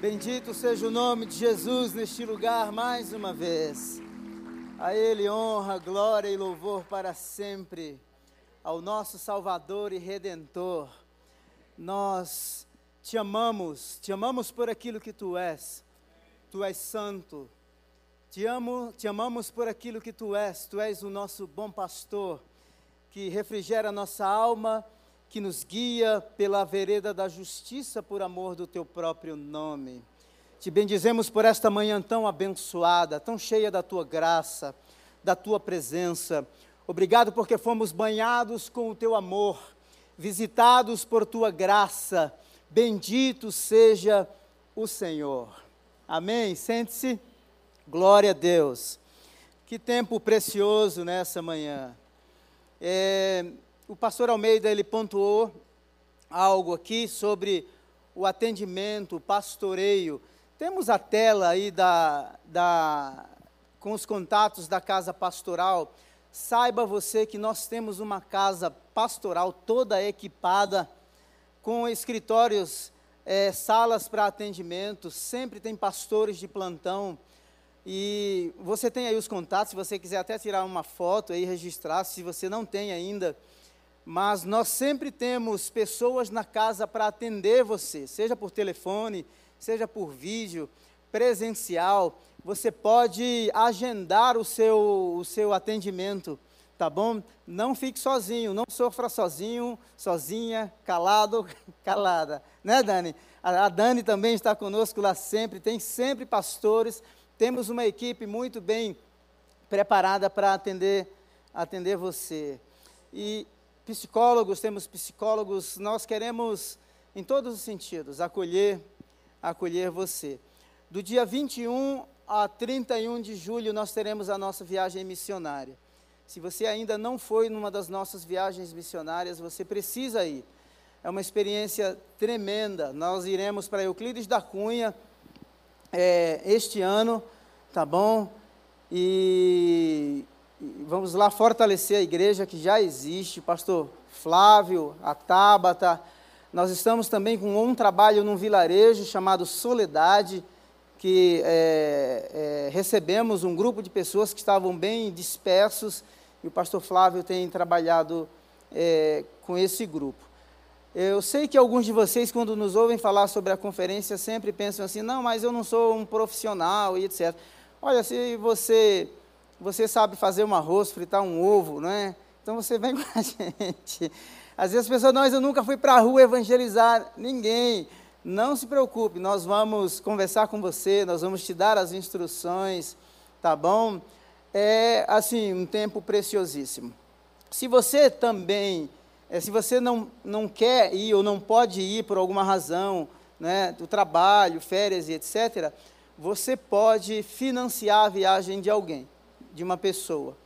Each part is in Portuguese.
Bendito seja o nome de Jesus neste lugar mais uma vez. A Ele honra, glória e louvor para sempre. Ao nosso Salvador e Redentor. Nós te amamos, te amamos por aquilo que tu és. Tu és santo. Te amo, te amamos por aquilo que tu és. Tu és o nosso bom pastor que refrigera nossa alma que nos guia pela vereda da justiça por amor do teu próprio nome. Te bendizemos por esta manhã tão abençoada, tão cheia da tua graça, da tua presença. Obrigado porque fomos banhados com o teu amor, visitados por tua graça. Bendito seja o Senhor. Amém. Sente-se. Glória a Deus. Que tempo precioso nessa manhã. É, o pastor Almeida ele pontuou algo aqui sobre o atendimento, o pastoreio. Temos a tela aí da, da, com os contatos da casa pastoral. Saiba você que nós temos uma casa pastoral toda equipada com escritórios, é, salas para atendimento, sempre tem pastores de plantão. E você tem aí os contatos, se você quiser até tirar uma foto aí, registrar, se você não tem ainda, mas nós sempre temos pessoas na casa para atender você, seja por telefone, seja por vídeo, presencial. Você pode agendar o seu, o seu atendimento, tá bom? Não fique sozinho, não sofra sozinho, sozinha, calado, calada. Né, Dani? A Dani também está conosco lá sempre, tem sempre pastores, temos uma equipe muito bem preparada para atender, atender você. E psicólogos, temos psicólogos, nós queremos, em todos os sentidos, acolher, acolher você. Do dia 21 a 31 de julho, nós teremos a nossa viagem missionária. Se você ainda não foi numa das nossas viagens missionárias, você precisa ir. É uma experiência tremenda. Nós iremos para Euclides da Cunha é, este ano, tá bom? E vamos lá fortalecer a igreja que já existe, pastor Flávio, a Tábata. Nós estamos também com um trabalho num vilarejo chamado Soledade, que é, é, recebemos um grupo de pessoas que estavam bem dispersos e o pastor Flávio tem trabalhado é, com esse grupo. Eu sei que alguns de vocês, quando nos ouvem falar sobre a conferência, sempre pensam assim: não, mas eu não sou um profissional e etc. Olha, se você você sabe fazer um arroz, fritar um ovo, não é? Então você vem com a gente. Às vezes as pessoas, não, mas eu nunca fui para a rua evangelizar ninguém. Não se preocupe, nós vamos conversar com você, nós vamos te dar as instruções, tá bom? É, assim, um tempo preciosíssimo. Se você também, é, se você não, não quer ir ou não pode ir por alguma razão, né, do trabalho, férias e etc., você pode financiar a viagem de alguém de uma pessoa.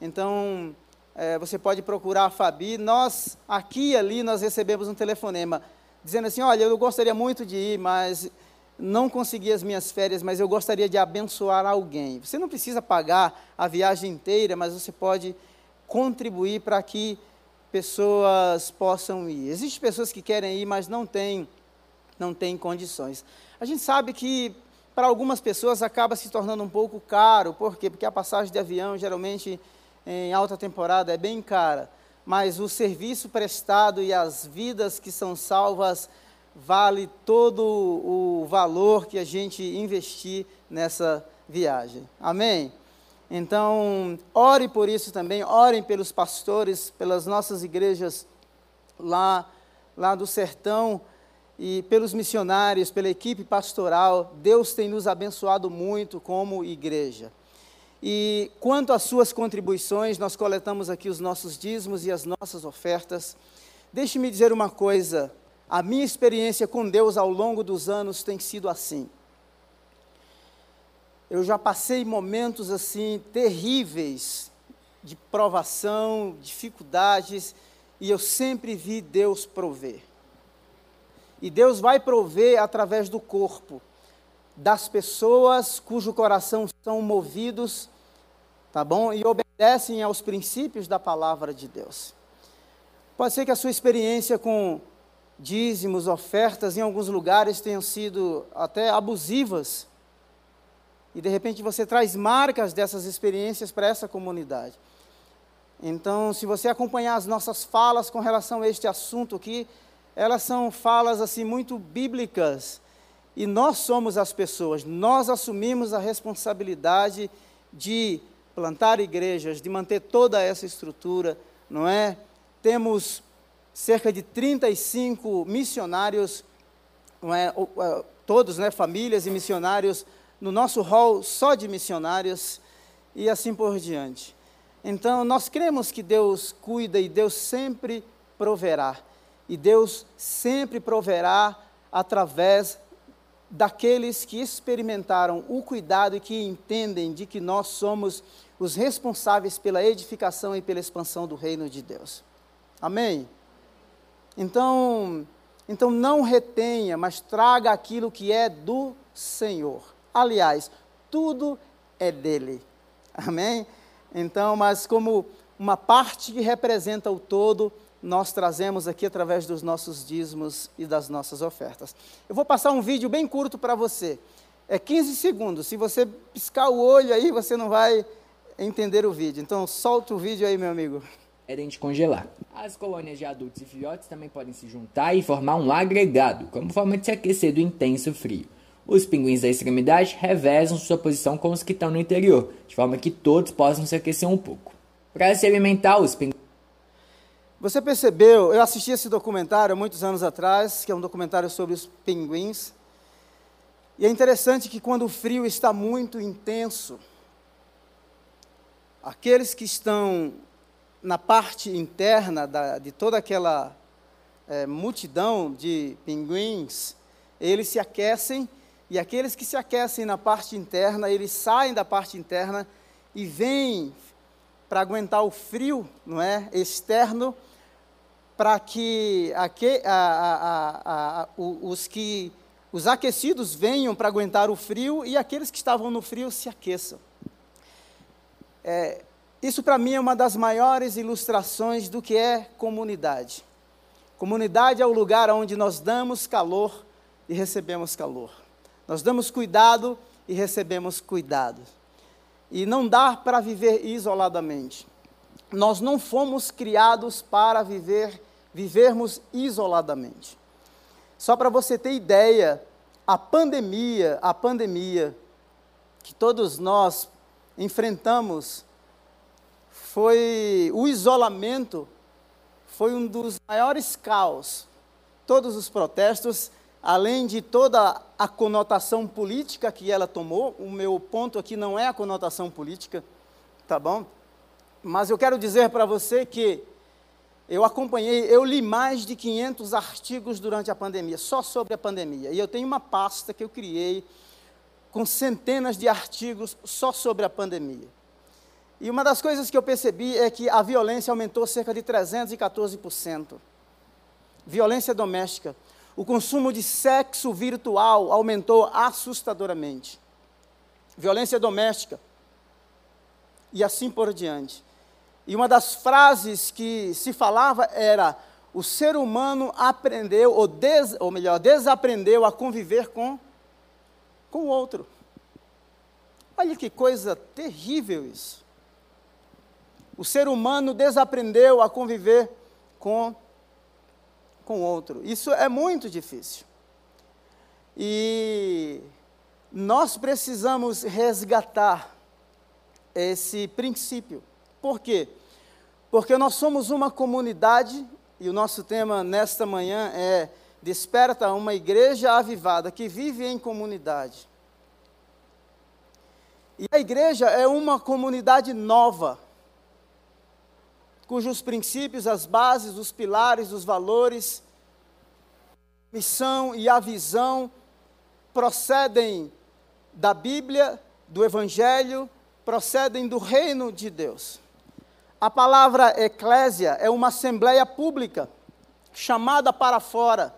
Então, é, você pode procurar a Fabi. Nós, aqui e ali, nós recebemos um telefonema dizendo assim: Olha, eu gostaria muito de ir, mas não consegui as minhas férias, mas eu gostaria de abençoar alguém. Você não precisa pagar a viagem inteira, mas você pode contribuir para que pessoas possam ir. Existem pessoas que querem ir, mas não têm, não têm condições. A gente sabe que para algumas pessoas acaba se tornando um pouco caro, por quê? Porque a passagem de avião, geralmente, em alta temporada, é bem cara. Mas o serviço prestado e as vidas que são salvas vale todo o valor que a gente investir nessa viagem. Amém? Então, ore por isso também, orem pelos pastores, pelas nossas igrejas lá, lá do sertão, e pelos missionários, pela equipe pastoral, Deus tem nos abençoado muito como igreja. E quanto às suas contribuições, nós coletamos aqui os nossos dízimos e as nossas ofertas. Deixe-me dizer uma coisa: a minha experiência com Deus ao longo dos anos tem sido assim. Eu já passei momentos assim terríveis de provação, dificuldades, e eu sempre vi Deus prover. E Deus vai prover através do corpo, das pessoas cujo coração são movidos, tá bom? E obedecem aos princípios da palavra de Deus. Pode ser que a sua experiência com dízimos, ofertas, em alguns lugares tenham sido até abusivas. E de repente você traz marcas dessas experiências para essa comunidade. Então, se você acompanhar as nossas falas com relação a este assunto aqui, elas são falas assim muito bíblicas. E nós somos as pessoas, nós assumimos a responsabilidade de plantar igrejas, de manter toda essa estrutura, não é? Temos cerca de 35 missionários, não é? todos, né, famílias e missionários no nosso hall só de missionários e assim por diante. Então, nós cremos que Deus cuida e Deus sempre proverá. E Deus sempre proverá através daqueles que experimentaram o cuidado e que entendem de que nós somos os responsáveis pela edificação e pela expansão do reino de Deus. Amém? Então, então não retenha, mas traga aquilo que é do Senhor. Aliás, tudo é dele. Amém? Então, mas como uma parte que representa o todo, nós trazemos aqui através dos nossos dízimos e das nossas ofertas. Eu vou passar um vídeo bem curto para você. É 15 segundos. Se você piscar o olho aí, você não vai entender o vídeo. Então, solta o vídeo aí, meu amigo. É de congelar. As colônias de adultos e filhotes também podem se juntar e formar um agregado, como forma de se aquecer do intenso frio. Os pinguins da extremidade revezam sua posição com os que estão no interior, de forma que todos possam se aquecer um pouco. Para se alimentar, os pinguins. Você percebeu? Eu assisti esse documentário muitos anos atrás, que é um documentário sobre os pinguins. E é interessante que quando o frio está muito intenso, aqueles que estão na parte interna da, de toda aquela é, multidão de pinguins, eles se aquecem e aqueles que se aquecem na parte interna, eles saem da parte interna e vêm para aguentar o frio, não é, externo, para que aqui, a, a, a, os que os aquecidos venham para aguentar o frio e aqueles que estavam no frio se aqueçam. É, isso para mim é uma das maiores ilustrações do que é comunidade. Comunidade é o lugar onde nós damos calor e recebemos calor. Nós damos cuidado e recebemos cuidado. E não dá para viver isoladamente. Nós não fomos criados para viver vivermos isoladamente. Só para você ter ideia, a pandemia, a pandemia que todos nós enfrentamos foi o isolamento foi um dos maiores caos. Todos os protestos além de toda a conotação política que ela tomou, o meu ponto aqui não é a conotação política, tá bom? Mas eu quero dizer para você que eu acompanhei, eu li mais de 500 artigos durante a pandemia, só sobre a pandemia. E eu tenho uma pasta que eu criei com centenas de artigos só sobre a pandemia. E uma das coisas que eu percebi é que a violência aumentou cerca de 314%. Violência doméstica. O consumo de sexo virtual aumentou assustadoramente. Violência doméstica. E assim por diante. E uma das frases que se falava era: o ser humano aprendeu, ou, des, ou melhor, desaprendeu a conviver com, com o outro. Olha que coisa terrível isso. O ser humano desaprendeu a conviver com com o outro. Isso é muito difícil. E nós precisamos resgatar esse princípio. Por quê? Porque nós somos uma comunidade, e o nosso tema nesta manhã é Desperta uma igreja avivada que vive em comunidade. E a igreja é uma comunidade nova cujos princípios, as bases, os pilares, os valores, missão e a visão procedem da Bíblia, do Evangelho, procedem do reino de Deus. A palavra eclésia é uma assembleia pública chamada para fora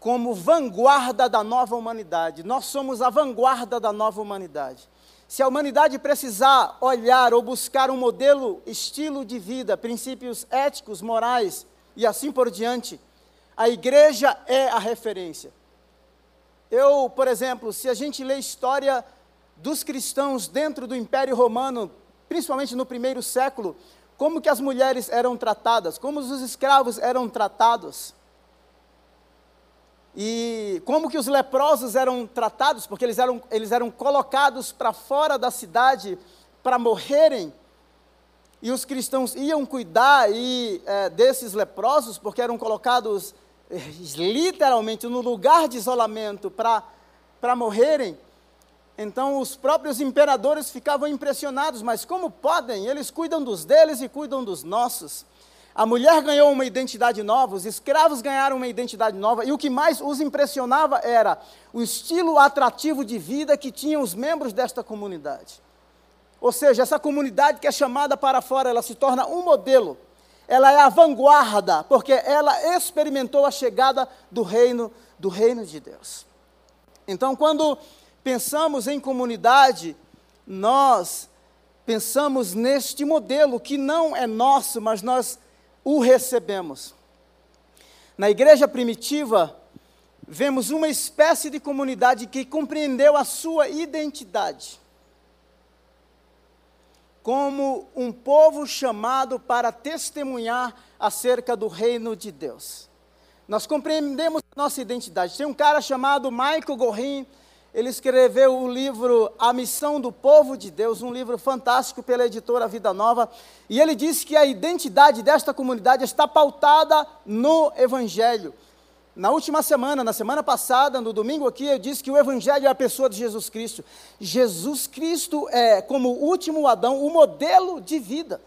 como vanguarda da nova humanidade. Nós somos a vanguarda da nova humanidade. Se a humanidade precisar olhar ou buscar um modelo, estilo de vida, princípios éticos, morais e assim por diante, A igreja é a referência. Eu, por exemplo, se a gente lê história dos cristãos dentro do Império Romano, principalmente no primeiro século, como que as mulheres eram tratadas, como os escravos eram tratados. E como que os leprosos eram tratados, porque eles eram, eles eram colocados para fora da cidade para morrerem. E os cristãos iam cuidar e, é, desses leprosos, porque eram colocados é, literalmente no lugar de isolamento para morrerem. Então os próprios imperadores ficavam impressionados, mas como podem? Eles cuidam dos deles e cuidam dos nossos. A mulher ganhou uma identidade nova, os escravos ganharam uma identidade nova, e o que mais os impressionava era o estilo atrativo de vida que tinham os membros desta comunidade. Ou seja, essa comunidade que é chamada para fora, ela se torna um modelo, ela é a vanguarda, porque ela experimentou a chegada do reino, do reino de Deus. Então, quando pensamos em comunidade, nós pensamos neste modelo que não é nosso, mas nós o recebemos. Na igreja primitiva, vemos uma espécie de comunidade que compreendeu a sua identidade como um povo chamado para testemunhar acerca do reino de Deus. Nós compreendemos nossa identidade. Tem um cara chamado Michael Gorin, ele escreveu o livro A Missão do Povo de Deus, um livro fantástico pela editora Vida Nova, e ele diz que a identidade desta comunidade está pautada no Evangelho. Na última semana, na semana passada, no domingo aqui, eu disse que o Evangelho é a pessoa de Jesus Cristo. Jesus Cristo é, como o último Adão, o modelo de vida.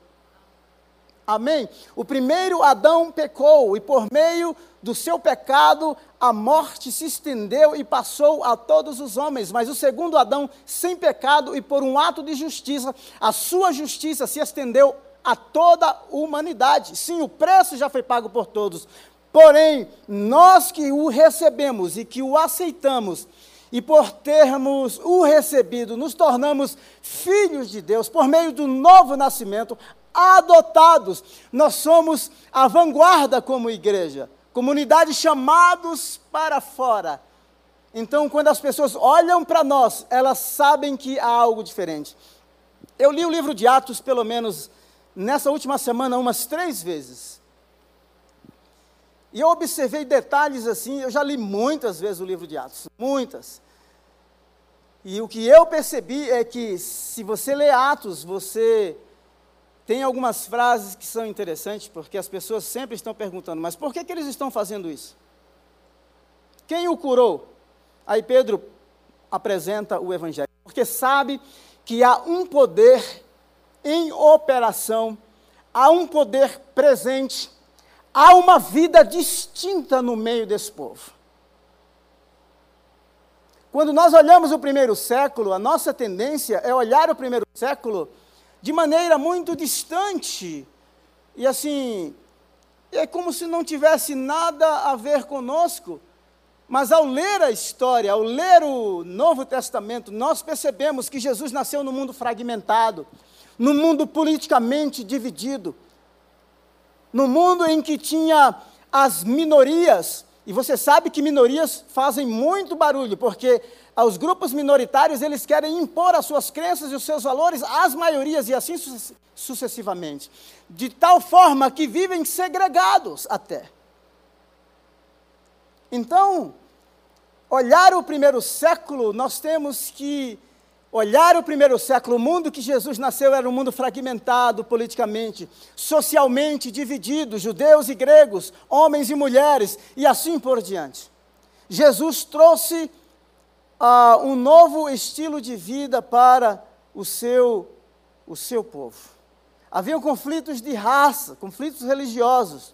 Amém? O primeiro Adão pecou e por meio do seu pecado a morte se estendeu e passou a todos os homens. Mas o segundo Adão, sem pecado e por um ato de justiça, a sua justiça se estendeu a toda a humanidade. Sim, o preço já foi pago por todos. Porém, nós que o recebemos e que o aceitamos, e por termos o recebido, nos tornamos filhos de Deus por meio do novo nascimento, adotados. Nós somos a vanguarda como igreja, comunidade chamados para fora. Então, quando as pessoas olham para nós, elas sabem que há algo diferente. Eu li o livro de Atos, pelo menos nessa última semana, umas três vezes. E eu observei detalhes assim, eu já li muitas vezes o livro de Atos, muitas. E o que eu percebi é que se você lê Atos, você tem algumas frases que são interessantes, porque as pessoas sempre estão perguntando, mas por que, que eles estão fazendo isso? Quem o curou? Aí Pedro apresenta o Evangelho, porque sabe que há um poder em operação, há um poder presente, há uma vida distinta no meio desse povo. Quando nós olhamos o primeiro século, a nossa tendência é olhar o primeiro século de maneira muito distante. E assim, é como se não tivesse nada a ver conosco. Mas ao ler a história, ao ler o Novo Testamento, nós percebemos que Jesus nasceu no mundo fragmentado, no mundo politicamente dividido, no mundo em que tinha as minorias, e você sabe que minorias fazem muito barulho, porque aos grupos minoritários, eles querem impor as suas crenças e os seus valores às maiorias e assim sucessivamente. De tal forma que vivem segregados até. Então, olhar o primeiro século, nós temos que olhar o primeiro século, o mundo que Jesus nasceu era um mundo fragmentado politicamente, socialmente dividido, judeus e gregos, homens e mulheres, e assim por diante. Jesus trouxe uh, um novo estilo de vida para o seu, o seu povo. Havia conflitos de raça, conflitos religiosos.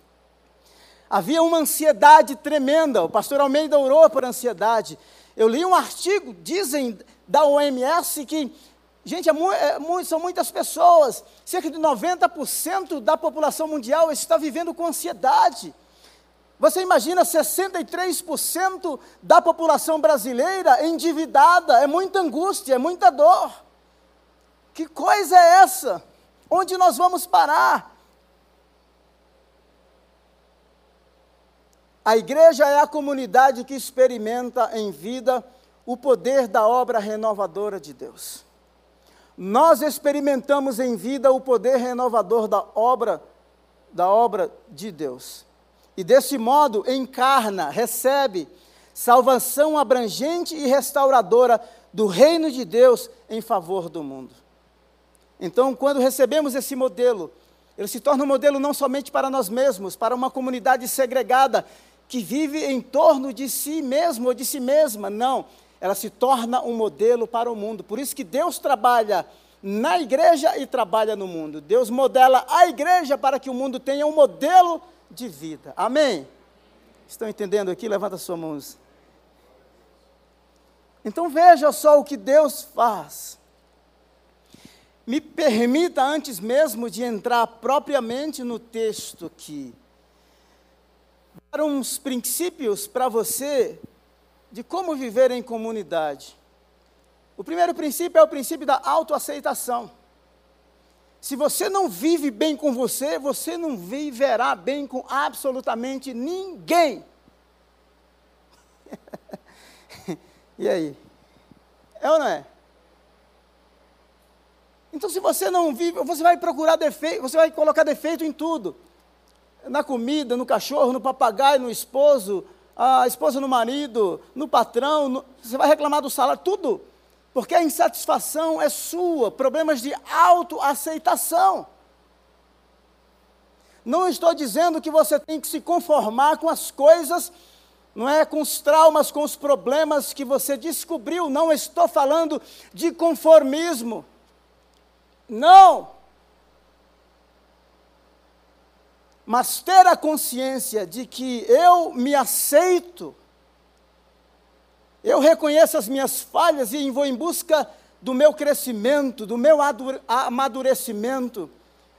Havia uma ansiedade tremenda. O pastor Almeida orou por ansiedade. Eu li um artigo, dizem da OMS, que, gente, é mu é mu são muitas pessoas, cerca de 90% da população mundial está vivendo com ansiedade. Você imagina 63% da população brasileira endividada, é muita angústia, é muita dor. Que coisa é essa? Onde nós vamos parar? A igreja é a comunidade que experimenta em vida o poder da obra renovadora de Deus. Nós experimentamos em vida o poder renovador da obra da obra de Deus. E desse modo encarna, recebe salvação abrangente e restauradora do reino de Deus em favor do mundo. Então, quando recebemos esse modelo, ele se torna um modelo não somente para nós mesmos, para uma comunidade segregada que vive em torno de si mesmo ou de si mesma. Não, ela se torna um modelo para o mundo. Por isso que Deus trabalha na igreja e trabalha no mundo. Deus modela a igreja para que o mundo tenha um modelo de vida. Amém? Estão entendendo aqui? Levanta sua mão. Então veja só o que Deus faz. Me permita, antes mesmo de entrar propriamente no texto aqui, dar uns princípios para você de como viver em comunidade. O primeiro princípio é o princípio da autoaceitação. Se você não vive bem com você, você não viverá bem com absolutamente ninguém. e aí? É ou não é? Então, se você não vive, você vai procurar defeito, você vai colocar defeito em tudo na comida, no cachorro, no papagaio, no esposo, a esposa no marido, no patrão, no, você vai reclamar do salário, tudo. Porque a insatisfação é sua, problemas de autoaceitação. Não estou dizendo que você tem que se conformar com as coisas, não é com os traumas, com os problemas que você descobriu, não estou falando de conformismo. Não! mas ter a consciência de que eu me aceito, eu reconheço as minhas falhas e vou em busca do meu crescimento, do meu amadurecimento,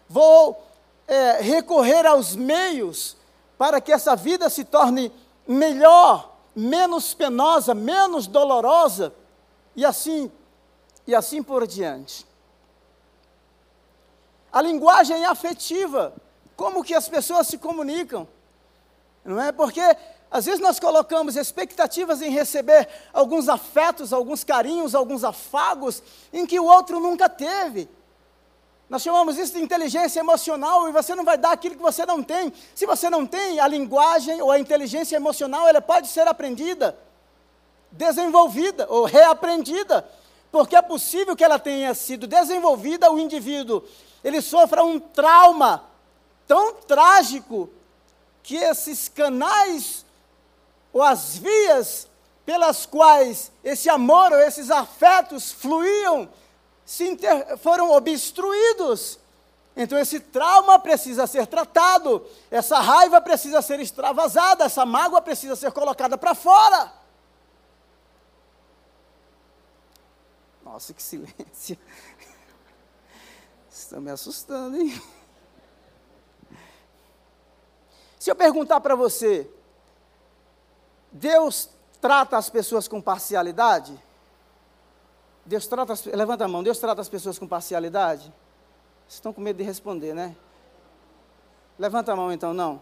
vou é, recorrer aos meios para que essa vida se torne melhor, menos penosa, menos dolorosa, e assim, e assim por diante. A linguagem afetiva como que as pessoas se comunicam. Não é? Porque às vezes nós colocamos expectativas em receber alguns afetos, alguns carinhos, alguns afagos em que o outro nunca teve. Nós chamamos isso de inteligência emocional e você não vai dar aquilo que você não tem. Se você não tem a linguagem ou a inteligência emocional, ela pode ser aprendida, desenvolvida ou reaprendida, porque é possível que ela tenha sido desenvolvida, o indivíduo ele sofra um trauma tão trágico que esses canais ou as vias pelas quais esse amor ou esses afetos fluíam inter... foram obstruídos. Então esse trauma precisa ser tratado, essa raiva precisa ser extravasada, essa mágoa precisa ser colocada para fora. Nossa, que silêncio. Estão me assustando, hein? Se eu perguntar para você, Deus trata as pessoas com parcialidade? Deus trata, as, levanta a mão, Deus trata as pessoas com parcialidade? Vocês estão com medo de responder, né? Levanta a mão então, não.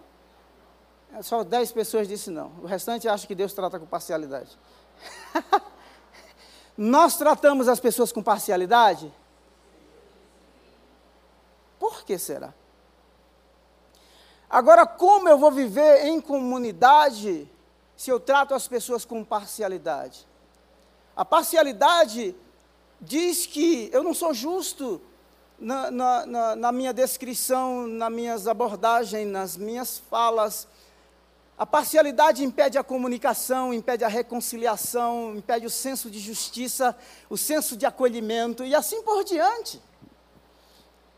É só dez pessoas disse não. O restante acha que Deus trata com parcialidade. Nós tratamos as pessoas com parcialidade? Por que será? Agora, como eu vou viver em comunidade se eu trato as pessoas com parcialidade? A parcialidade diz que eu não sou justo na, na, na, na minha descrição, nas minhas abordagens, nas minhas falas. A parcialidade impede a comunicação, impede a reconciliação, impede o senso de justiça, o senso de acolhimento e assim por diante.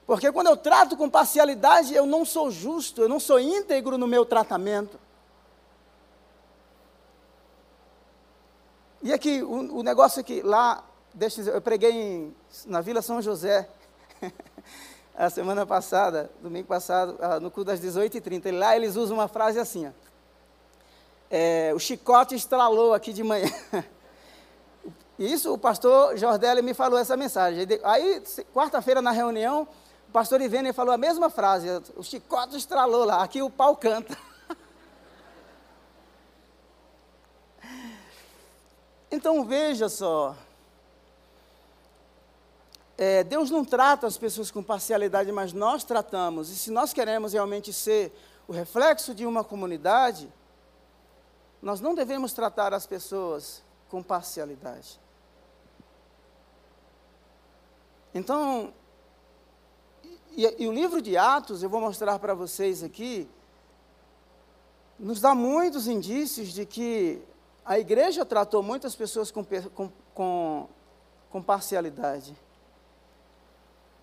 Porque quando eu trato com parcialidade, eu não sou justo, eu não sou íntegro no meu tratamento. E aqui, o, o negócio é que lá, deixa eu, eu preguei em, na Vila São José, a semana passada, domingo passado, ah, no culto das 18h30. Lá eles usam uma frase assim, ó, é, o chicote estralou aqui de manhã. Isso, o pastor Jordelli me falou essa mensagem. Aí, quarta-feira na reunião, o pastor Ivênia falou a mesma frase, o chicote estralou lá, aqui o pau canta. Então veja só. É, Deus não trata as pessoas com parcialidade, mas nós tratamos. E se nós queremos realmente ser o reflexo de uma comunidade, nós não devemos tratar as pessoas com parcialidade. Então, e, e, o livro de Atos, eu vou mostrar para vocês aqui, nos dá muitos indícios de que a igreja tratou muitas pessoas com, com, com, com parcialidade.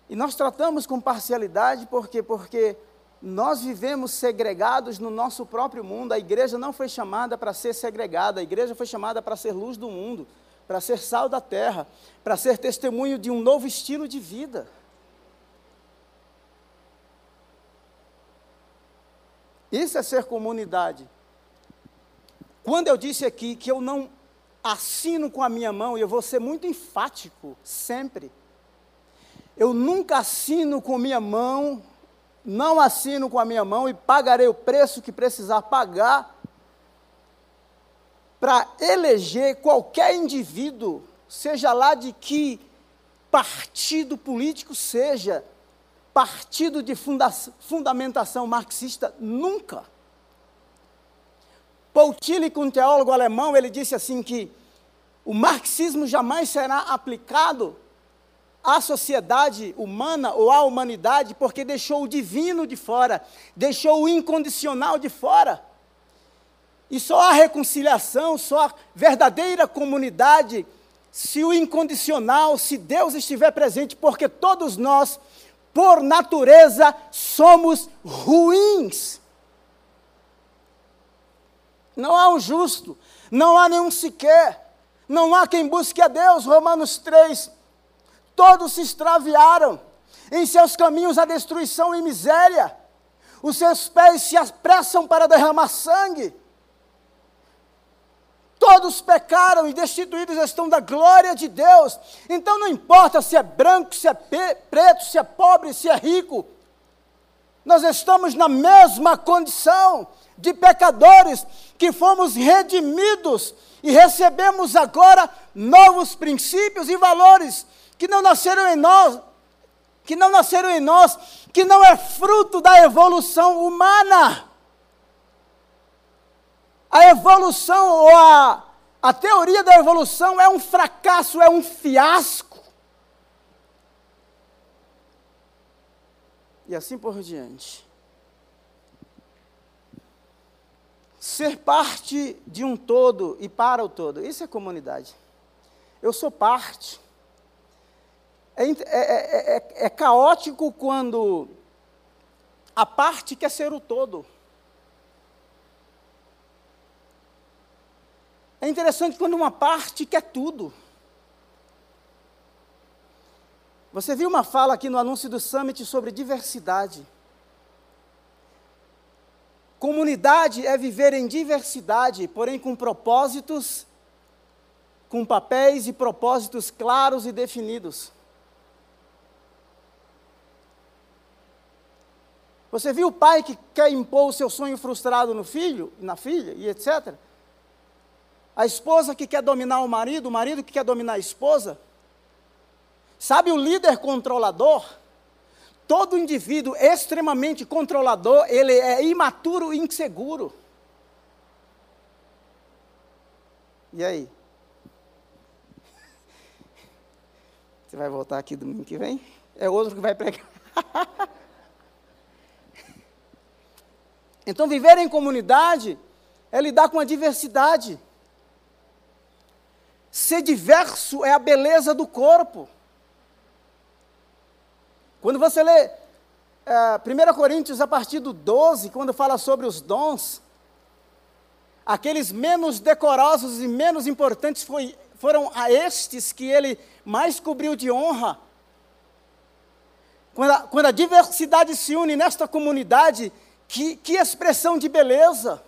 E nós tratamos com parcialidade porque porque nós vivemos segregados no nosso próprio mundo. A igreja não foi chamada para ser segregada, a igreja foi chamada para ser luz do mundo, para ser sal da terra, para ser testemunho de um novo estilo de vida. Isso é ser comunidade. Quando eu disse aqui que eu não assino com a minha mão, e eu vou ser muito enfático, sempre. Eu nunca assino com minha mão, não assino com a minha mão e pagarei o preço que precisar pagar para eleger qualquer indivíduo, seja lá de que partido político seja, partido de funda fundamentação marxista, nunca. Paul Tillich, um teólogo alemão, ele disse assim que o marxismo jamais será aplicado à sociedade humana ou à humanidade porque deixou o divino de fora, deixou o incondicional de fora. E só há reconciliação, só há verdadeira comunidade se o incondicional, se Deus estiver presente, porque todos nós por natureza, somos ruins. Não há um justo, não há nenhum sequer, não há quem busque a Deus. Romanos 3. Todos se extraviaram, em seus caminhos a destruição e miséria, os seus pés se apressam para derramar sangue. Todos pecaram e destituídos estão da glória de Deus. Então não importa se é branco, se é preto, se é pobre, se é rico. Nós estamos na mesma condição de pecadores que fomos redimidos e recebemos agora novos princípios e valores que não nasceram em nós, que não nasceram em nós, que não é fruto da evolução humana a evolução ou a, a teoria da evolução é um fracasso, é um fiasco. E assim por diante. Ser parte de um todo e para o todo, isso é comunidade. Eu sou parte. É, é, é, é, é caótico quando a parte quer ser o todo. É interessante quando uma parte quer tudo. Você viu uma fala aqui no anúncio do Summit sobre diversidade. Comunidade é viver em diversidade, porém com propósitos, com papéis e propósitos claros e definidos. Você viu o pai que quer impor o seu sonho frustrado no filho, na filha e etc a esposa que quer dominar o marido, o marido que quer dominar a esposa. Sabe o líder controlador? Todo indivíduo extremamente controlador, ele é imaturo e inseguro. E aí? Você vai voltar aqui domingo que vem? É outro que vai pregar. então, viver em comunidade é lidar com a diversidade. Ser diverso é a beleza do corpo. Quando você lê é, 1 Coríntios a partir do 12, quando fala sobre os dons, aqueles menos decorosos e menos importantes foi, foram a estes que ele mais cobriu de honra. Quando a, quando a diversidade se une nesta comunidade, que, que expressão de beleza!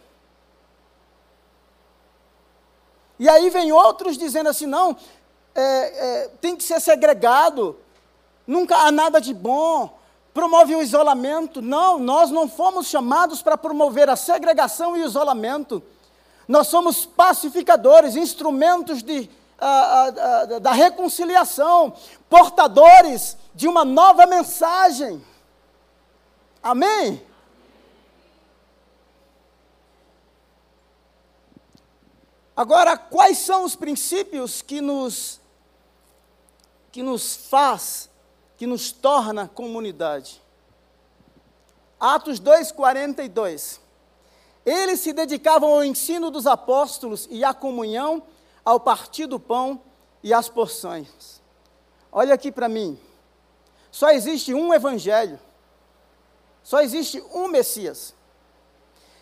E aí vem outros dizendo assim: não, é, é, tem que ser segregado, nunca há nada de bom, promove o isolamento. Não, nós não fomos chamados para promover a segregação e o isolamento. Nós somos pacificadores, instrumentos de, uh, uh, uh, da reconciliação, portadores de uma nova mensagem. Amém? Agora, quais são os princípios que nos que nos faz, que nos torna comunidade? Atos 2:42. Eles se dedicavam ao ensino dos apóstolos e à comunhão, ao partir do pão e às porções. Olha aqui para mim. Só existe um evangelho. Só existe um Messias.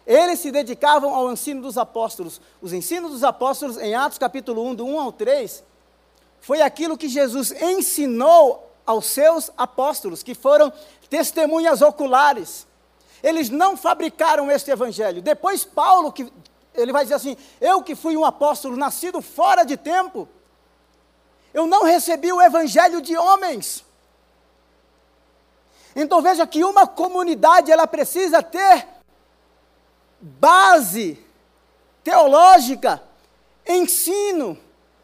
Eles se dedicavam ao ensino dos apóstolos. Os ensinos dos apóstolos, em Atos capítulo 1, do 1 ao 3, foi aquilo que Jesus ensinou aos seus apóstolos, que foram testemunhas oculares. Eles não fabricaram este evangelho. Depois Paulo, que ele vai dizer assim: Eu que fui um apóstolo nascido fora de tempo, eu não recebi o evangelho de homens. Então veja que uma comunidade ela precisa ter base teológica, ensino,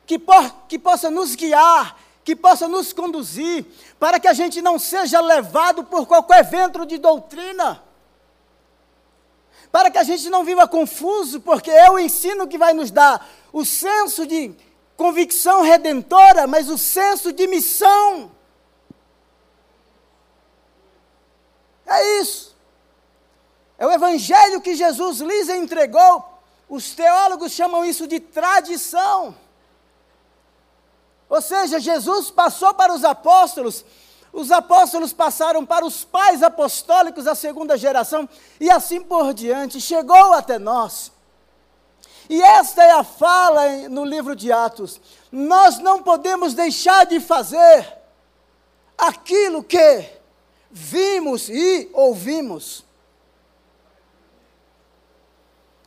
que, por, que possa nos guiar, que possa nos conduzir, para que a gente não seja levado por qualquer vento de doutrina, para que a gente não viva confuso, porque é o ensino que vai nos dar o senso de convicção redentora, mas o senso de missão. É isso. É o evangelho que Jesus lhes entregou. Os teólogos chamam isso de tradição. Ou seja, Jesus passou para os apóstolos, os apóstolos passaram para os pais apostólicos da segunda geração, e assim por diante, chegou até nós. E esta é a fala no livro de Atos. Nós não podemos deixar de fazer aquilo que vimos e ouvimos.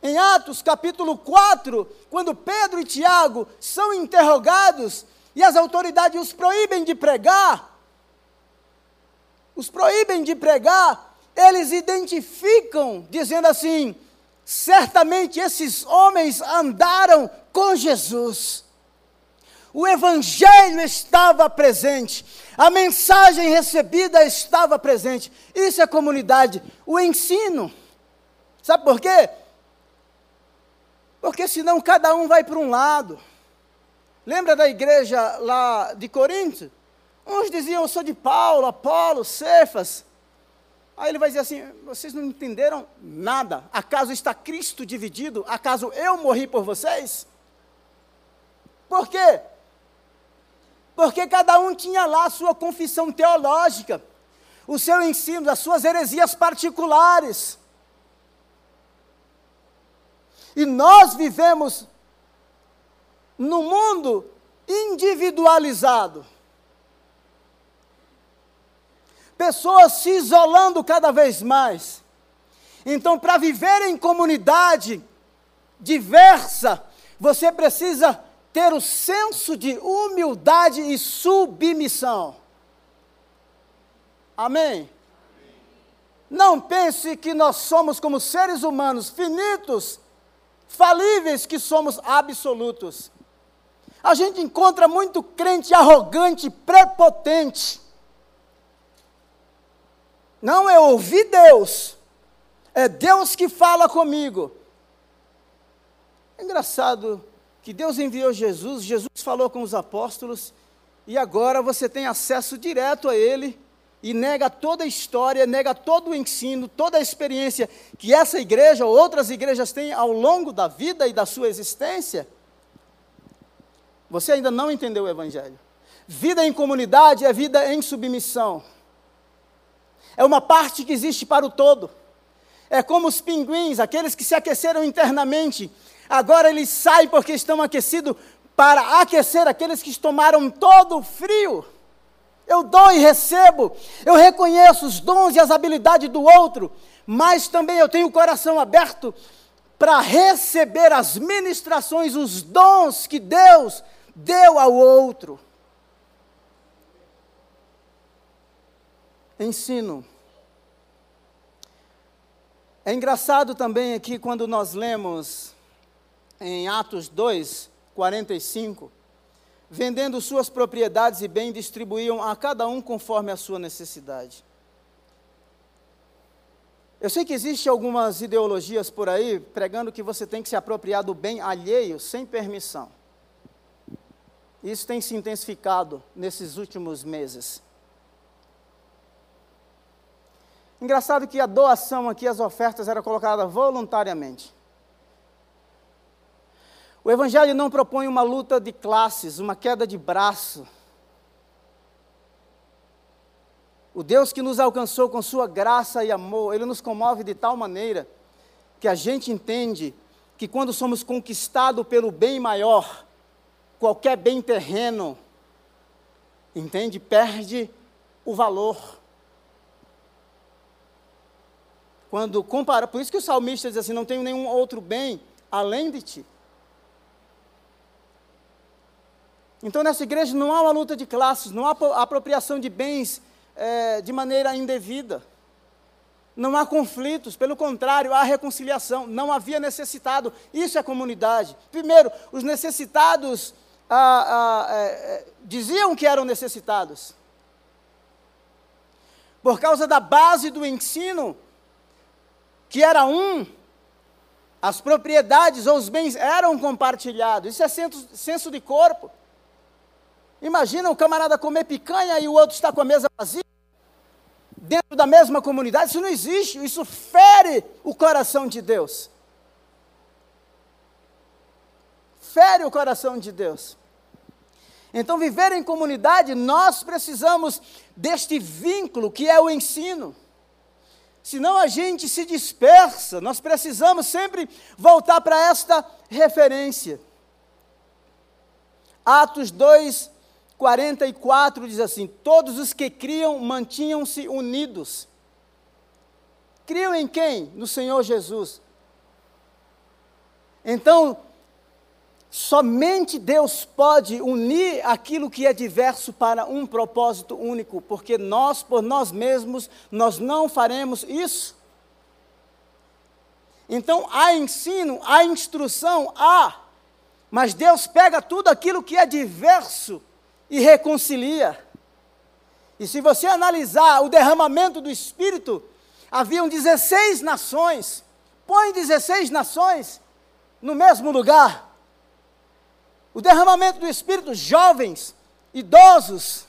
Em Atos capítulo 4, quando Pedro e Tiago são interrogados e as autoridades os proíbem de pregar, os proíbem de pregar, eles identificam, dizendo assim: certamente esses homens andaram com Jesus. O Evangelho estava presente, a mensagem recebida estava presente. Isso é comunidade, o ensino. Sabe por quê? Porque senão cada um vai para um lado. Lembra da igreja lá de Corinto? Uns diziam, eu sou de Paulo, Apolo, Cefas. Aí ele vai dizer assim: vocês não entenderam nada. Acaso está Cristo dividido? Acaso eu morri por vocês? Por quê? Porque cada um tinha lá a sua confissão teológica, o seu ensino, as suas heresias particulares. E nós vivemos no mundo individualizado. Pessoas se isolando cada vez mais. Então, para viver em comunidade diversa, você precisa ter o senso de humildade e submissão. Amém? Não pense que nós somos como seres humanos finitos falíveis que somos absolutos. A gente encontra muito crente arrogante, prepotente. Não, eu ouvi Deus. É Deus que fala comigo. É engraçado que Deus enviou Jesus, Jesus falou com os apóstolos, e agora você tem acesso direto a Ele e nega toda a história, nega todo o ensino, toda a experiência que essa igreja ou outras igrejas têm ao longo da vida e da sua existência, você ainda não entendeu o Evangelho. Vida em comunidade é vida em submissão. É uma parte que existe para o todo. É como os pinguins, aqueles que se aqueceram internamente, agora eles saem porque estão aquecidos para aquecer aqueles que tomaram todo o frio. Eu dou e recebo. Eu reconheço os dons e as habilidades do outro, mas também eu tenho o coração aberto para receber as ministrações, os dons que Deus deu ao outro. Ensino. É engraçado também aqui quando nós lemos em Atos 2, 45, vendendo suas propriedades e bens, distribuíam a cada um conforme a sua necessidade. Eu sei que existem algumas ideologias por aí pregando que você tem que se apropriar do bem alheio sem permissão. Isso tem se intensificado nesses últimos meses. Engraçado que a doação aqui, as ofertas eram colocadas voluntariamente. O Evangelho não propõe uma luta de classes, uma queda de braço. O Deus que nos alcançou com Sua graça e amor, Ele nos comove de tal maneira que a gente entende que quando somos conquistados pelo bem maior, qualquer bem terreno, entende, perde o valor. Quando compara, por isso que o salmista diz assim: não tenho nenhum outro bem além de ti. Então, nessa igreja não há uma luta de classes, não há apropriação de bens é, de maneira indevida. Não há conflitos, pelo contrário, há reconciliação. Não havia necessitado. Isso é comunidade. Primeiro, os necessitados ah, ah, diziam que eram necessitados. Por causa da base do ensino, que era um, as propriedades ou os bens eram compartilhados. Isso é senso, senso de corpo. Imagina um camarada comer picanha e o outro está com a mesa vazia, dentro da mesma comunidade. Isso não existe, isso fere o coração de Deus. Fere o coração de Deus. Então, viver em comunidade, nós precisamos deste vínculo que é o ensino. Senão a gente se dispersa, nós precisamos sempre voltar para esta referência. Atos 2, 44 diz assim: Todos os que criam mantinham-se unidos. Criam em quem? No Senhor Jesus. Então, somente Deus pode unir aquilo que é diverso para um propósito único, porque nós, por nós mesmos, nós não faremos isso. Então, há ensino, há instrução, há, mas Deus pega tudo aquilo que é diverso e reconcilia. E se você analisar o derramamento do Espírito, haviam 16 nações. Põe 16 nações no mesmo lugar. O derramamento do Espírito, jovens, idosos,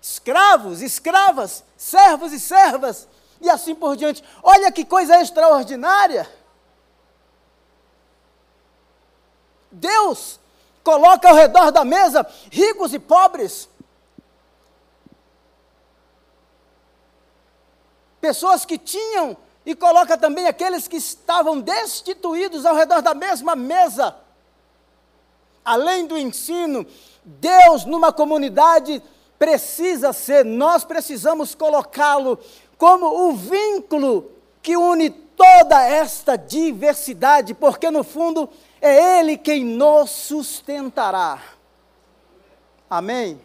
escravos, escravas, servos e servas, e assim por diante. Olha que coisa extraordinária. Deus coloca ao redor da mesa ricos e pobres. Pessoas que tinham e coloca também aqueles que estavam destituídos ao redor da mesma mesa. Além do ensino, Deus numa comunidade precisa ser, nós precisamos colocá-lo como o vínculo que une toda esta diversidade, porque no fundo é Ele quem nos sustentará. Amém?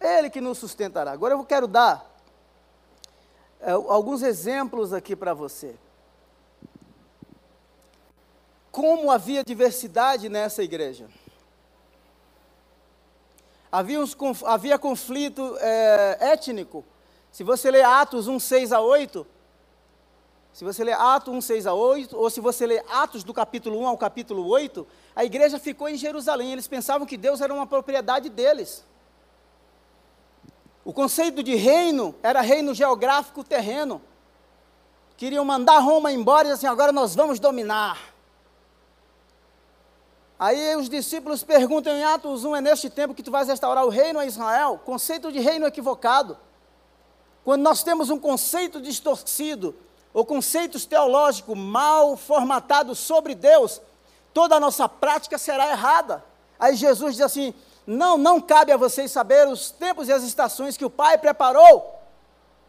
É Ele que nos sustentará. Agora eu quero dar é, alguns exemplos aqui para você. Como havia diversidade nessa igreja. Havia, uns, havia conflito é, étnico. Se você ler Atos 1, 6 a 8, se você ler Atos 1, 6 a 8, ou se você ler Atos do capítulo 1 ao capítulo 8, a igreja ficou em Jerusalém. Eles pensavam que Deus era uma propriedade deles. O conceito de reino era reino geográfico terreno. Queriam mandar Roma embora e assim, agora nós vamos dominar. Aí os discípulos perguntam em Atos 1, é neste tempo que tu vais restaurar o reino a Israel? Conceito de reino equivocado. Quando nós temos um conceito distorcido, ou conceitos teológicos mal formatados sobre Deus, toda a nossa prática será errada. Aí Jesus diz assim: não, não cabe a vocês saber os tempos e as estações que o Pai preparou.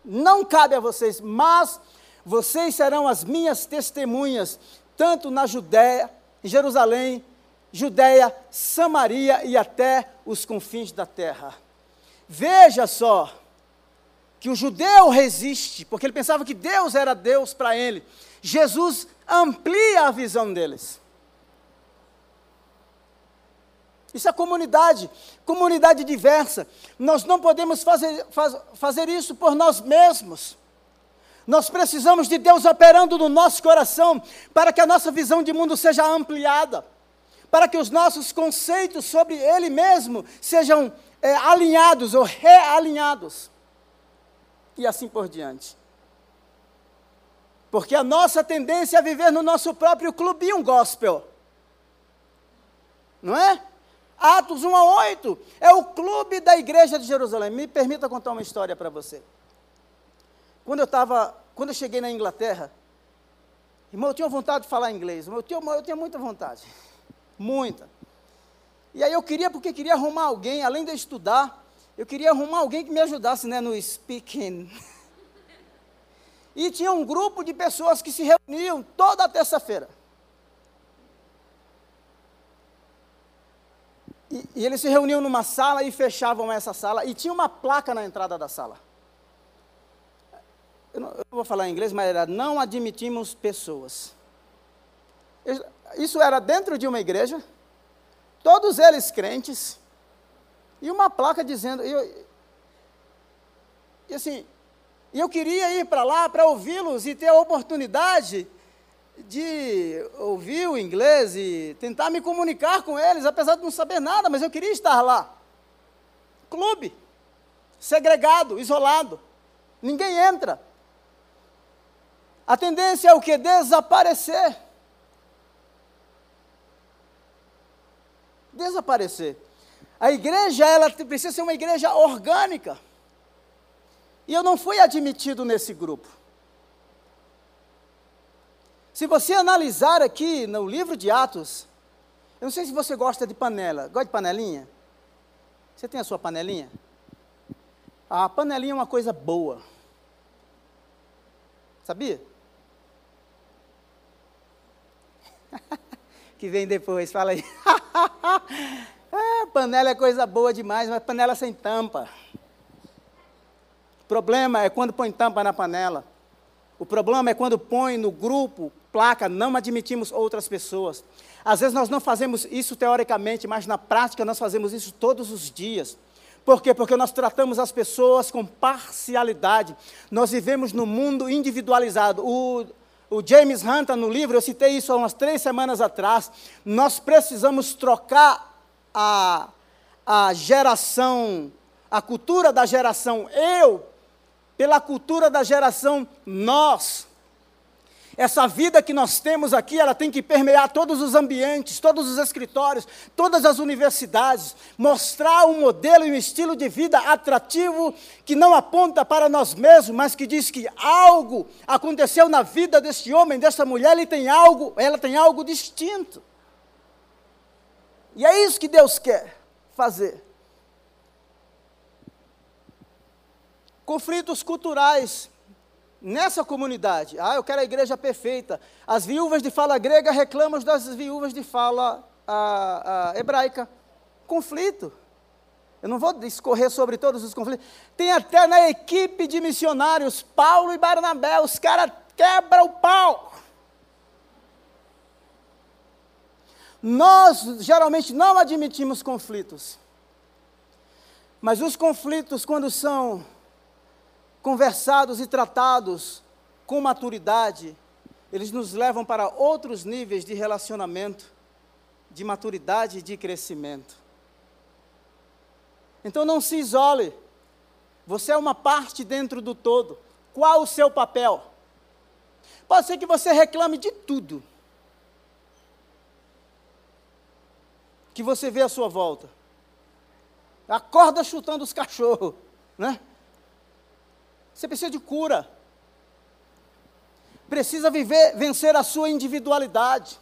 Não cabe a vocês, mas vocês serão as minhas testemunhas, tanto na Judéia, Jerusalém, Judéia, Samaria e até os confins da terra. Veja só, que o judeu resiste, porque ele pensava que Deus era Deus para ele. Jesus amplia a visão deles. Isso é comunidade, comunidade diversa. Nós não podemos fazer, faz, fazer isso por nós mesmos. Nós precisamos de Deus operando no nosso coração para que a nossa visão de mundo seja ampliada, para que os nossos conceitos sobre Ele mesmo sejam é, alinhados ou realinhados, e assim por diante. Porque a nossa tendência é viver no nosso próprio clubinho gospel, não é? Atos 1 a 8 é o clube da igreja de Jerusalém. Me permita contar uma história para você. Quando eu estava, quando eu cheguei na Inglaterra, irmão, eu tinha vontade de falar inglês, eu tinha, eu tinha muita vontade, muita. E aí eu queria, porque queria arrumar alguém, além de estudar, eu queria arrumar alguém que me ajudasse né, no speaking. E tinha um grupo de pessoas que se reuniam toda terça-feira. E, e, eles se reuniam numa sala e fechavam essa sala, e tinha uma placa na entrada da sala. Eu não, eu não vou falar em inglês, mas era: não admitimos pessoas. Isso era dentro de uma igreja, todos eles crentes, e uma placa dizendo. E, e assim, eu queria ir para lá para ouvi-los e ter a oportunidade de ouvir o inglês e tentar me comunicar com eles, apesar de não saber nada, mas eu queria estar lá. Clube, segregado, isolado, ninguém entra. A tendência é o que? Desaparecer. Desaparecer. A igreja, ela precisa ser uma igreja orgânica. E eu não fui admitido nesse grupo. Se você analisar aqui no livro de Atos, eu não sei se você gosta de panela. Gosta de panelinha? Você tem a sua panelinha? A panelinha é uma coisa boa. Sabia? que vem depois, fala aí. ah, panela é coisa boa demais, mas panela sem tampa. O problema é quando põe tampa na panela. O problema é quando põe no grupo placa, não admitimos outras pessoas. Às vezes nós não fazemos isso teoricamente, mas na prática nós fazemos isso todos os dias. Por quê? Porque nós tratamos as pessoas com parcialidade. Nós vivemos no mundo individualizado. O, o James Hunter, no livro, eu citei isso há umas três semanas atrás. Nós precisamos trocar a, a geração, a cultura da geração eu, pela cultura da geração nós. Essa vida que nós temos aqui, ela tem que permear todos os ambientes, todos os escritórios, todas as universidades, mostrar um modelo e um estilo de vida atrativo que não aponta para nós mesmos, mas que diz que algo aconteceu na vida deste homem, dessa mulher, ele tem algo, ela tem algo distinto. E é isso que Deus quer fazer. Conflitos culturais nessa comunidade. Ah, eu quero a igreja perfeita. As viúvas de fala grega reclamam das viúvas de fala a, a, hebraica. Conflito. Eu não vou discorrer sobre todos os conflitos. Tem até na equipe de missionários, Paulo e Barnabé, os caras quebram o pau. Nós geralmente não admitimos conflitos. Mas os conflitos, quando são conversados e tratados com maturidade, eles nos levam para outros níveis de relacionamento, de maturidade e de crescimento. Então não se isole. Você é uma parte dentro do todo. Qual o seu papel? Pode ser que você reclame de tudo que você vê à sua volta. Acorda chutando os cachorros, né? Você precisa de cura. Precisa viver, vencer a sua individualidade.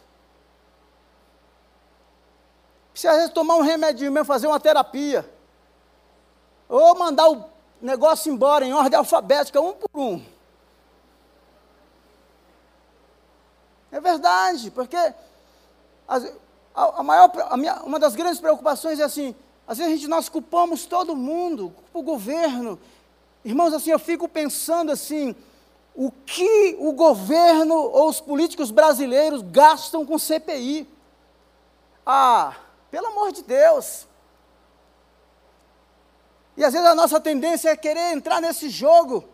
Precisa tomar um remédio mesmo, fazer uma terapia. Ou mandar o negócio embora em ordem alfabética, um por um. É verdade, porque a, a maior, a minha, uma das grandes preocupações é assim, às vezes a gente, nós culpamos todo mundo, culpa o governo, Irmãos, assim, eu fico pensando assim, o que o governo ou os políticos brasileiros gastam com CPI. Ah, pelo amor de Deus. E às vezes a nossa tendência é querer entrar nesse jogo.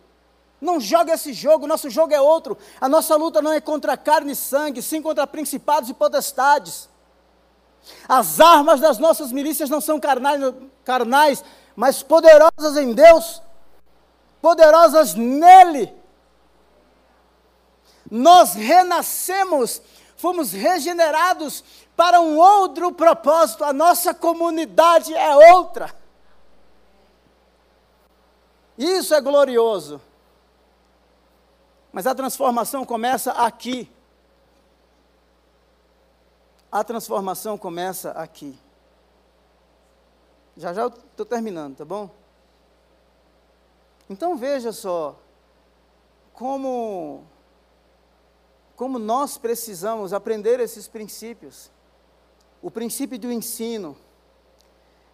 Não joga esse jogo, nosso jogo é outro. A nossa luta não é contra carne e sangue, sim contra principados e potestades. As armas das nossas milícias não são carnais, carnais, mas poderosas em Deus, poderosas nele. Nós renascemos, fomos regenerados para um outro propósito, a nossa comunidade é outra. Isso é glorioso. Mas a transformação começa aqui. A transformação começa aqui. Já já eu estou terminando, tá bom? Então veja só como como nós precisamos aprender esses princípios. O princípio do ensino,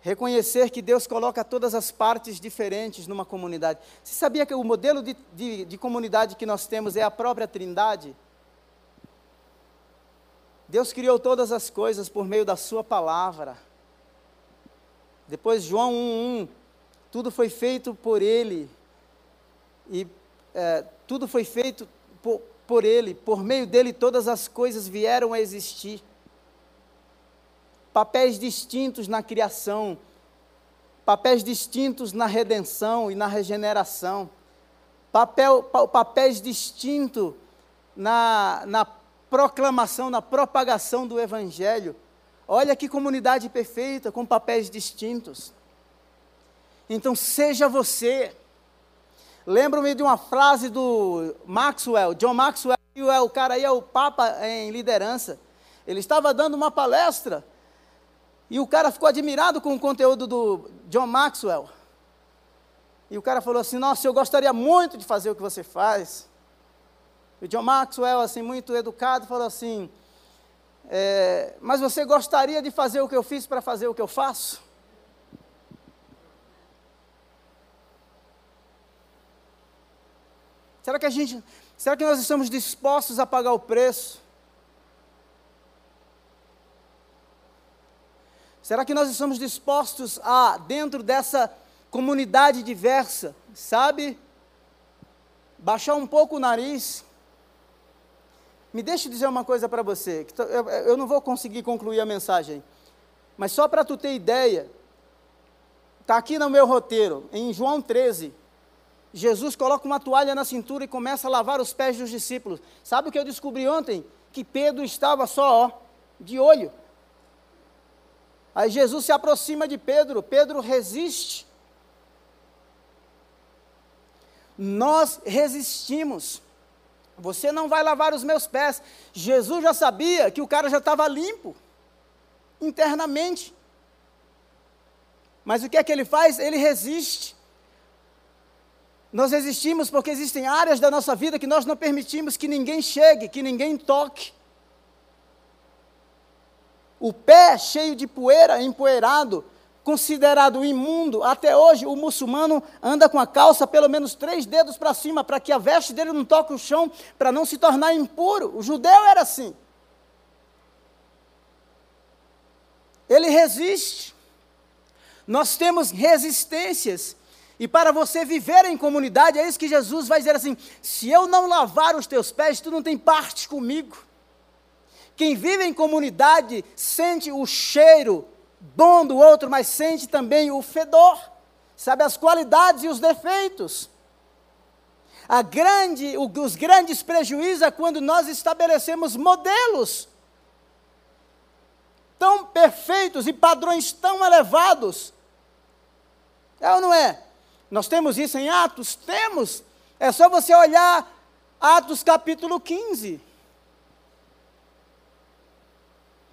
reconhecer que Deus coloca todas as partes diferentes numa comunidade. Você sabia que o modelo de, de, de comunidade que nós temos é a própria Trindade? Deus criou todas as coisas por meio da Sua palavra. Depois, João 1,1, tudo foi feito por Ele, e é, tudo foi feito por, por Ele, por meio dele todas as coisas vieram a existir papéis distintos na criação, papéis distintos na redenção e na regeneração, papel, papéis distintos na, na proclamação, na propagação do Evangelho. Olha que comunidade perfeita, com papéis distintos. Então, seja você. Lembro-me de uma frase do Maxwell, John Maxwell, o cara aí é o Papa em liderança. Ele estava dando uma palestra e o cara ficou admirado com o conteúdo do John Maxwell. E o cara falou assim: Nossa, eu gostaria muito de fazer o que você faz. E o John Maxwell, assim, muito educado, falou assim: é, Mas você gostaria de fazer o que eu fiz para fazer o que eu faço? Será que a gente, será que nós estamos dispostos a pagar o preço? Será que nós estamos dispostos a, dentro dessa comunidade diversa, sabe, baixar um pouco o nariz? Me deixe dizer uma coisa para você, que eu não vou conseguir concluir a mensagem, mas só para tu ter ideia, está aqui no meu roteiro, em João 13, Jesus coloca uma toalha na cintura e começa a lavar os pés dos discípulos. Sabe o que eu descobri ontem? Que Pedro estava só, ó, de olho. Aí Jesus se aproxima de Pedro, Pedro resiste. Nós resistimos. Você não vai lavar os meus pés. Jesus já sabia que o cara já estava limpo, internamente. Mas o que é que ele faz? Ele resiste. Nós resistimos porque existem áreas da nossa vida que nós não permitimos que ninguém chegue, que ninguém toque o pé cheio de poeira, empoeirado, considerado imundo. Até hoje, o muçulmano anda com a calça pelo menos três dedos para cima, para que a veste dele não toque o chão, para não se tornar impuro. O judeu era assim. Ele resiste. Nós temos resistências. E para você viver em comunidade, é isso que Jesus vai dizer assim: se eu não lavar os teus pés, tu não tem parte comigo. Quem vive em comunidade sente o cheiro bom do outro, mas sente também o fedor, sabe as qualidades e os defeitos. A grande, os grandes prejuízos é quando nós estabelecemos modelos tão perfeitos e padrões tão elevados. É ou não é? Nós temos isso em Atos? Temos. É só você olhar Atos capítulo 15.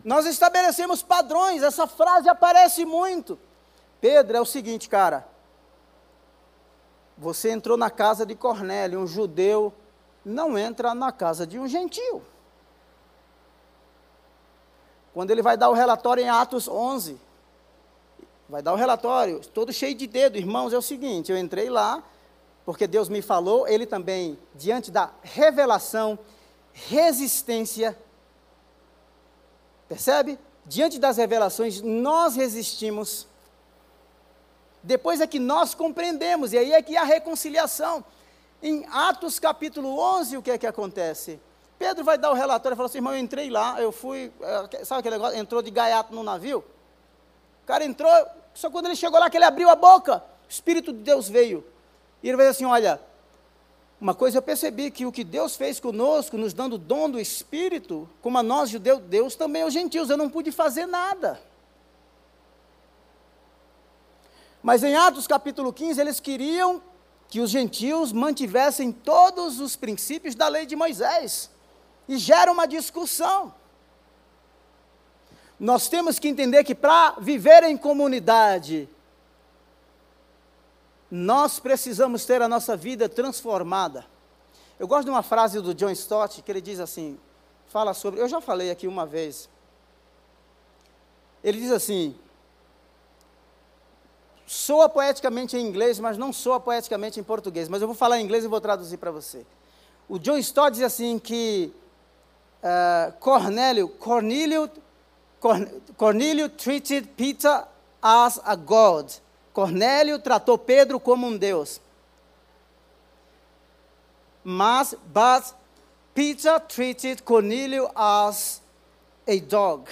Nós estabelecemos padrões, essa frase aparece muito. Pedro, é o seguinte, cara. Você entrou na casa de Cornélio, um judeu não entra na casa de um gentio. Quando ele vai dar o relatório em Atos 11, vai dar o relatório, todo cheio de dedo, irmãos, é o seguinte, eu entrei lá, porque Deus me falou, ele também, diante da revelação, resistência. Percebe? Diante das revelações, nós resistimos. Depois é que nós compreendemos, e aí é que há reconciliação. Em Atos capítulo 11, o que é que acontece? Pedro vai dar o relatório e fala assim: irmão, eu entrei lá, eu fui, eh, sabe aquele negócio? Entrou de gaiato no navio? O cara entrou, só quando ele chegou lá que ele abriu a boca, o Espírito de Deus veio. E ele vai dizer assim: olha, uma coisa eu percebi que o que Deus fez conosco, nos dando o dom do Espírito, como a nós judeus, Deus também aos gentios, eu não pude fazer nada. Mas em Atos capítulo 15, eles queriam que os gentios mantivessem todos os princípios da lei de Moisés. E gera uma discussão. Nós temos que entender que para viver em comunidade, nós precisamos ter a nossa vida transformada. Eu gosto de uma frase do John Stott que ele diz assim: fala sobre. Eu já falei aqui uma vez. Ele diz assim: soa poeticamente em inglês, mas não soa poeticamente em português. Mas eu vou falar em inglês e vou traduzir para você. O John Stott diz assim que uh, Cornélio, Cornélio, Cornélio treated Peter as a god. Cornélio tratou Pedro como um Deus. Mas, but Peter treated Cornélio as a dog.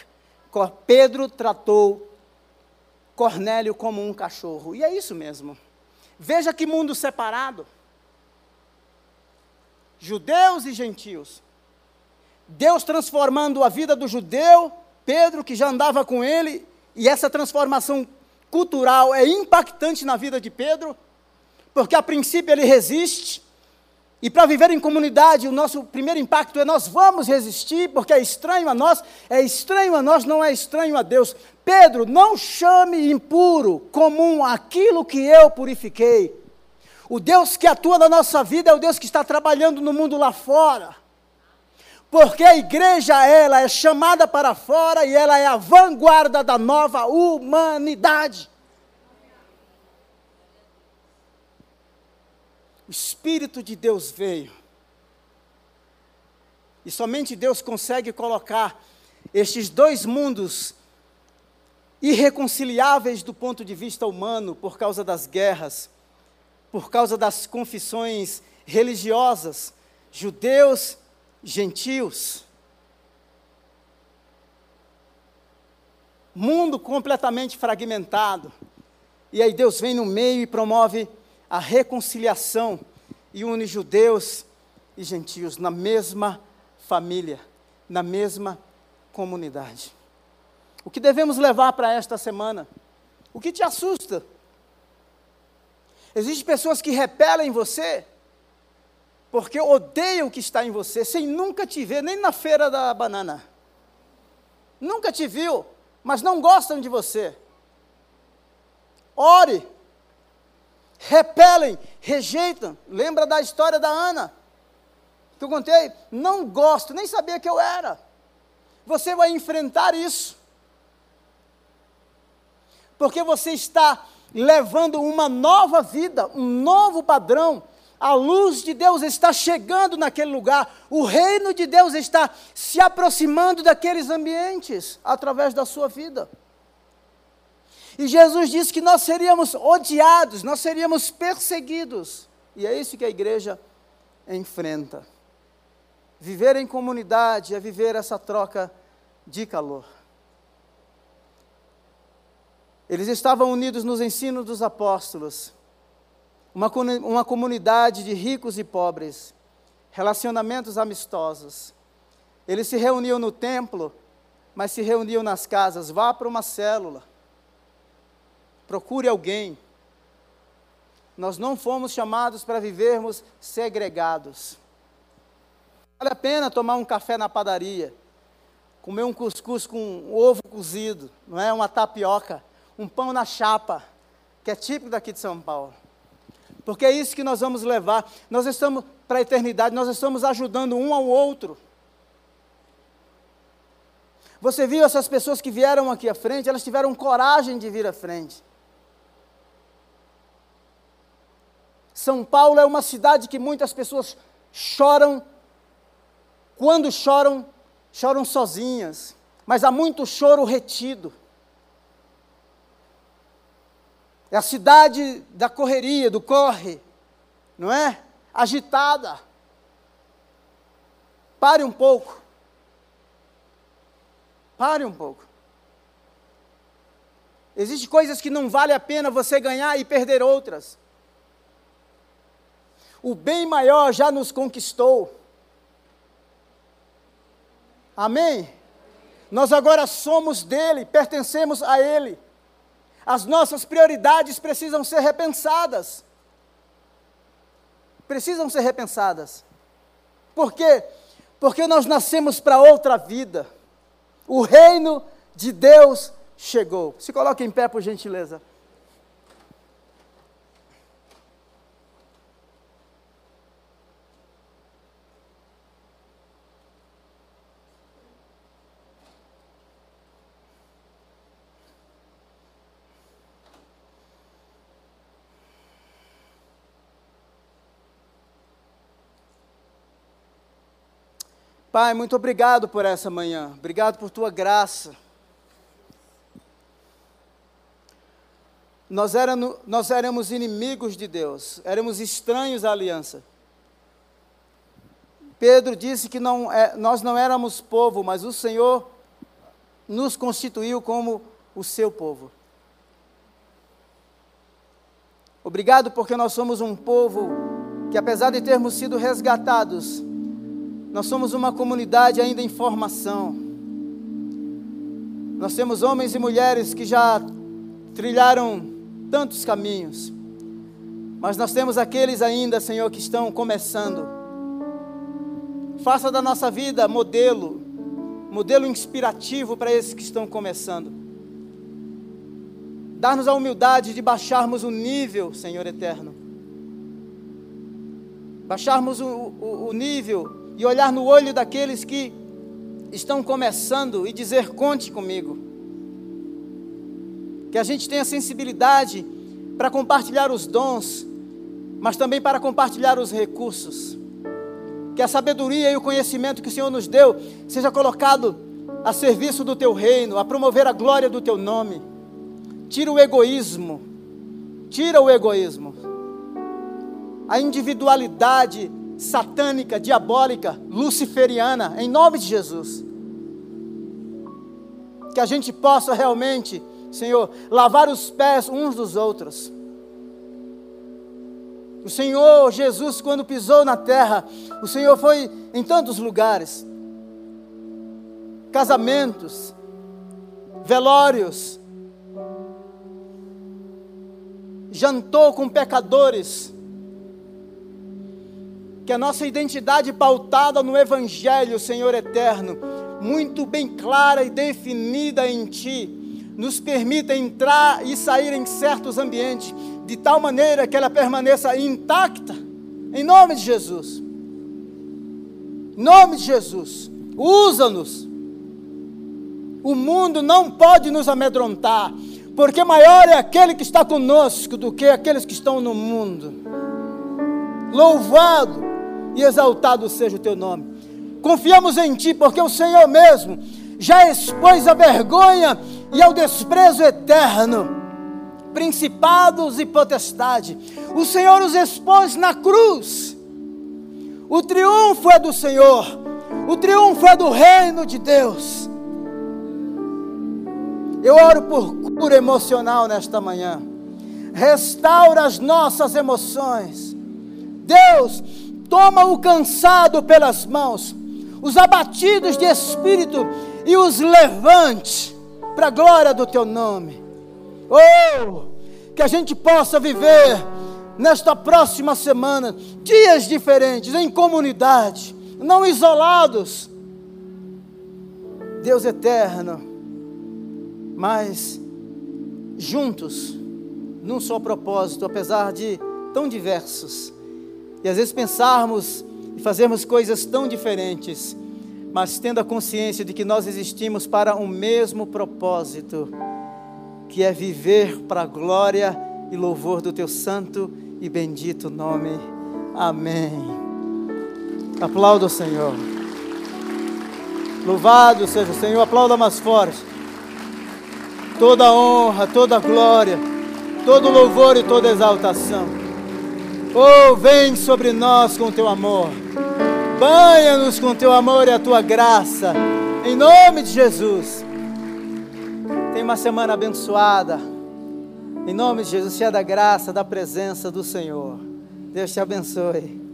Pedro tratou Cornélio como um cachorro. E é isso mesmo. Veja que mundo separado. Judeus e gentios. Deus transformando a vida do judeu, Pedro, que já andava com ele, e essa transformação cultural é impactante na vida de Pedro, porque a princípio ele resiste, e para viver em comunidade, o nosso primeiro impacto é nós vamos resistir, porque é estranho a nós, é estranho a nós, não é estranho a Deus. Pedro, não chame impuro, comum, aquilo que eu purifiquei. O Deus que atua na nossa vida é o Deus que está trabalhando no mundo lá fora. Porque a igreja, ela é chamada para fora e ela é a vanguarda da nova humanidade. O Espírito de Deus veio. E somente Deus consegue colocar estes dois mundos irreconciliáveis do ponto de vista humano, por causa das guerras, por causa das confissões religiosas, judeus gentios. Mundo completamente fragmentado. E aí Deus vem no meio e promove a reconciliação e une judeus e gentios na mesma família, na mesma comunidade. O que devemos levar para esta semana? O que te assusta? Existem pessoas que repelem você porque odeiam o que está em você, sem nunca te ver, nem na feira da banana. Nunca te viu, mas não gostam de você. Ore, repelem, rejeitam. Lembra da história da Ana? Que eu contei? Não gosto, nem sabia que eu era. Você vai enfrentar isso. Porque você está levando uma nova vida, um novo padrão a luz de Deus está chegando naquele lugar, o reino de Deus está se aproximando daqueles ambientes através da sua vida. E Jesus disse que nós seríamos odiados, nós seríamos perseguidos. E é isso que a igreja enfrenta. Viver em comunidade é viver essa troca de calor. Eles estavam unidos nos ensinos dos apóstolos uma, uma comunidade de ricos e pobres, relacionamentos amistosos. Eles se reuniam no templo, mas se reuniam nas casas. Vá para uma célula, procure alguém. Nós não fomos chamados para vivermos segregados. Vale a pena tomar um café na padaria, comer um cuscuz com um ovo cozido, não é? Uma tapioca, um pão na chapa, que é típico daqui de São Paulo porque é isso que nós vamos levar. Nós estamos para a eternidade, nós estamos ajudando um ao outro. Você viu essas pessoas que vieram aqui à frente, elas tiveram coragem de vir à frente. São Paulo é uma cidade que muitas pessoas choram. Quando choram, choram sozinhas. Mas há muito choro retido. É a cidade da correria, do corre, não é? Agitada. Pare um pouco. Pare um pouco. Existem coisas que não vale a pena você ganhar e perder outras. O bem maior já nos conquistou. Amém? Nós agora somos dele, pertencemos a ele. As nossas prioridades precisam ser repensadas. Precisam ser repensadas. Por quê? Porque nós nascemos para outra vida. O reino de Deus chegou. Se coloque em pé, por gentileza. Pai, muito obrigado por essa manhã, obrigado por tua graça. Nós, éramos, nós éramos inimigos de Deus, éramos estranhos à aliança. Pedro disse que não, é, nós não éramos povo, mas o Senhor nos constituiu como o seu povo. Obrigado porque nós somos um povo que, apesar de termos sido resgatados, nós somos uma comunidade ainda em formação. Nós temos homens e mulheres que já trilharam tantos caminhos. Mas nós temos aqueles ainda, Senhor, que estão começando. Faça da nossa vida modelo, modelo inspirativo para esses que estão começando. Dar-nos a humildade de baixarmos o nível, Senhor eterno. Baixarmos o, o, o nível e olhar no olho daqueles que estão começando e dizer: conte comigo. Que a gente tenha sensibilidade para compartilhar os dons, mas também para compartilhar os recursos. Que a sabedoria e o conhecimento que o Senhor nos deu seja colocado a serviço do teu reino, a promover a glória do teu nome. Tira o egoísmo, tira o egoísmo, a individualidade satânica, diabólica, luciferiana, em nome de Jesus. Que a gente possa realmente, Senhor, lavar os pés uns dos outros. O Senhor Jesus, quando pisou na terra, o Senhor foi em tantos lugares casamentos, velórios, jantou com pecadores que a nossa identidade pautada no Evangelho, Senhor eterno, muito bem clara e definida em Ti, nos permita entrar e sair em certos ambientes, de tal maneira que ela permaneça intacta, em nome de Jesus. Em nome de Jesus, usa-nos. O mundo não pode nos amedrontar, porque maior é aquele que está conosco do que aqueles que estão no mundo. Louvado e exaltado seja o teu nome. Confiamos em ti, porque o Senhor mesmo já expôs a vergonha e ao desprezo eterno, principados e potestade. O Senhor os expôs na cruz. O triunfo é do Senhor, o triunfo é do reino de Deus. Eu oro por cura emocional nesta manhã. Restaura as nossas emoções. Deus, toma o cansado pelas mãos, os abatidos de espírito e os levante para a glória do teu nome. Oh, que a gente possa viver nesta próxima semana dias diferentes, em comunidade, não isolados. Deus eterno, mas juntos, num só propósito, apesar de tão diversos e às vezes pensarmos e fazermos coisas tão diferentes, mas tendo a consciência de que nós existimos para um mesmo propósito, que é viver para a glória e louvor do teu santo e bendito nome. Amém. Aplauda o Senhor. Louvado seja o Senhor, aplauda mais forte. Toda honra, toda glória, todo louvor e toda exaltação. Oh, vem sobre nós com teu amor. Banha-nos com teu amor e a tua graça. Em nome de Jesus. Tenha uma semana abençoada. Em nome de Jesus, cheia da graça, da presença do Senhor. Deus te abençoe.